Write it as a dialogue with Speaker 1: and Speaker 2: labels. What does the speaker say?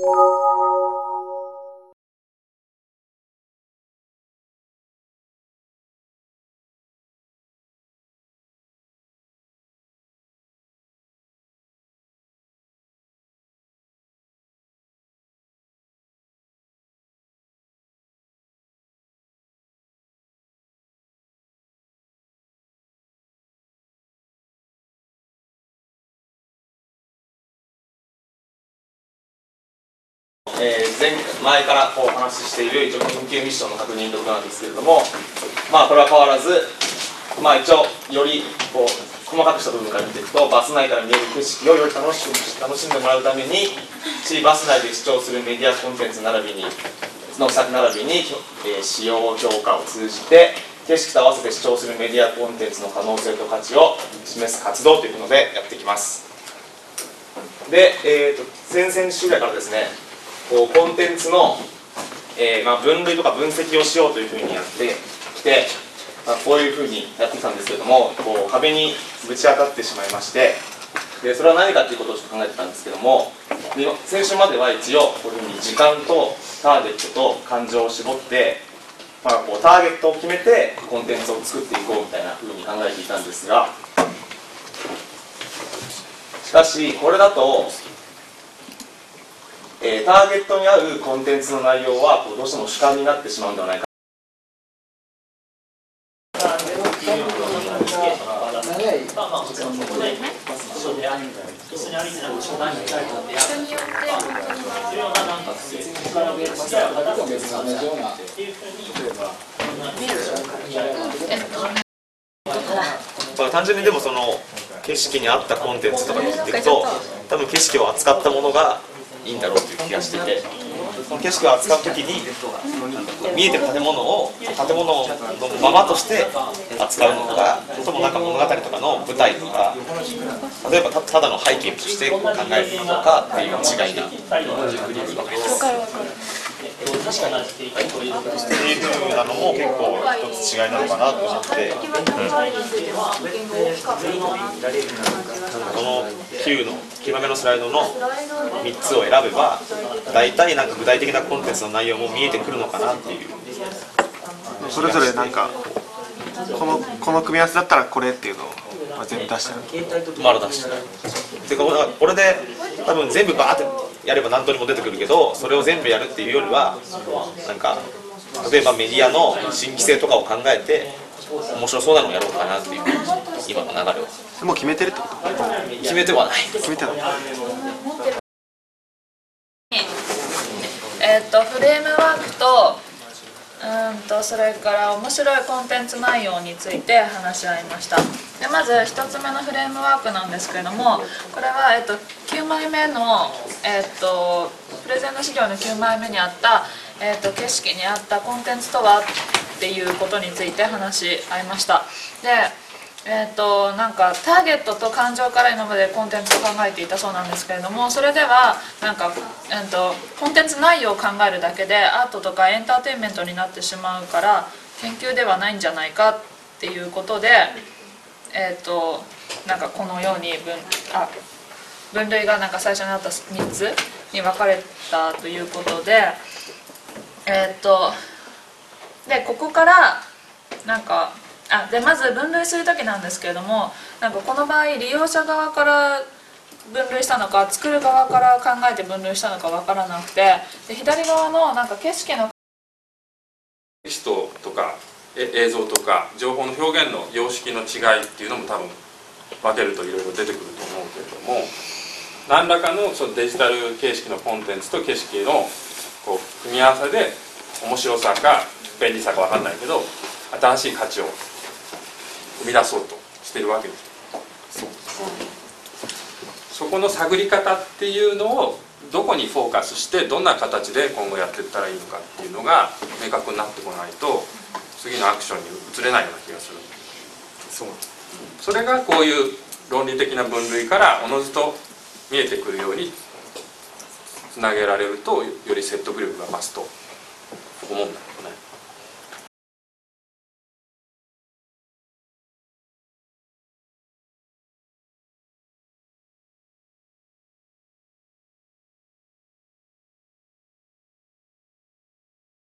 Speaker 1: Música えー前前からこうお話ししている一応緊急ミッションの確認とかなんですけれども、まあ、これは変わらず、まあ、一応よりこう細かくした部分から見ていくとバス内から見える景色をより楽しく楽しんでもらうためにバス内で視聴するメディアコンテンツ並びにの作並びに、えー使用強化を通じて景色と合わせて視聴するメディアコンテンツの可能性と価値を示す活動というのでやっていきますで、えー、と先々週ぐらいからですねこうコンテンツの、えーまあ、分類とか分析をしようというふうにやってきて、まあ、こういうふうにやってたんですけどもこう壁にぶち当たってしまいましてでそれは何かということをちょっと考えてたんですけどもで先週までは一応こういうふうに時間とターゲットと感情を絞って、まあ、こうターゲットを決めてコンテンツを作っていこうみたいなふうに考えていたんですがしかしこれだとえーターゲットに合うコンテンツの内容はこうどうしても主観になってしまうんではないか。単純にでもその景色に合ったコンテンツとかにっていくと多分景色を扱ったものがいいんだろうという気がしててその景色を扱う時に見えてる建物を建物のままとして扱うのかそれともなんか物語とかの舞台とか例えばたただの背景として考えるのかっていう違いが分かります。っていうなのも結構一つ違いなのかなと思って、この9の極めのスライドの3つを選べば大体なん。か具体的なコンテンツの内容も見えてくるのかなっていう
Speaker 2: それぞれなんかこのこの組み合わせだったらこれっていうのを全部出してる？
Speaker 1: まだ出してない。てかこれで多分全部バーってやれば何とにも出てくるけどそれを全部やるっていうよりはなんか例えばメディアの新規性とかを考えて面白そうなのをやろうかなっていう今の流れを
Speaker 2: もう決めてるってこと？
Speaker 1: 決めてはない。
Speaker 2: 決めてない。
Speaker 3: えっとフレームワークとうーんとそれから面白いコンテンツ内容について話し合いました。でまず1つ目のフレームワークなんですけれどもこれは、えっと、9枚目の、えっと、プレゼンの資料の9枚目にあった、えっと、景色に合ったコンテンツとはっていうことについて話し合いました。でえー、となんかターゲットと感情から今までコンテンツを考えていたそうなんですけれどもそれではなんか、えー、とコンテンツ内容を考えるだけでアートとかエンターテインメントになってしまうから研究ではないんじゃないかっていうことでえっ、となんかこのように分あ分類がなんか最初にあった3つに分かれたということでえっ、とでここからなんかあでまず分類する時なんですけれどもなんかこの場合利用者側から分類したのか作る側から考えて分類したのか分からなくてで左側のなんか景色の
Speaker 4: テキストとか映像とか情報の表現の様式の違いっていうのも多分分けるといろいろ出てくると思うけれども何らかのそのデジタル形式のコンテンツと景色のこう組み合わせで面白さか便利さか分かんないけど新しい価値を生み出そうとしてるわけです。そこの探り方っていうのをどこにフォーカスしてどんな形で今後やっていったらいいのかっていうのが明確になってこないと次のアクションに移れないような気がする。そう。それがこういう論理的な分類からおのずと見えてくるようにつなげられるとより説得力が増すと思うんだ。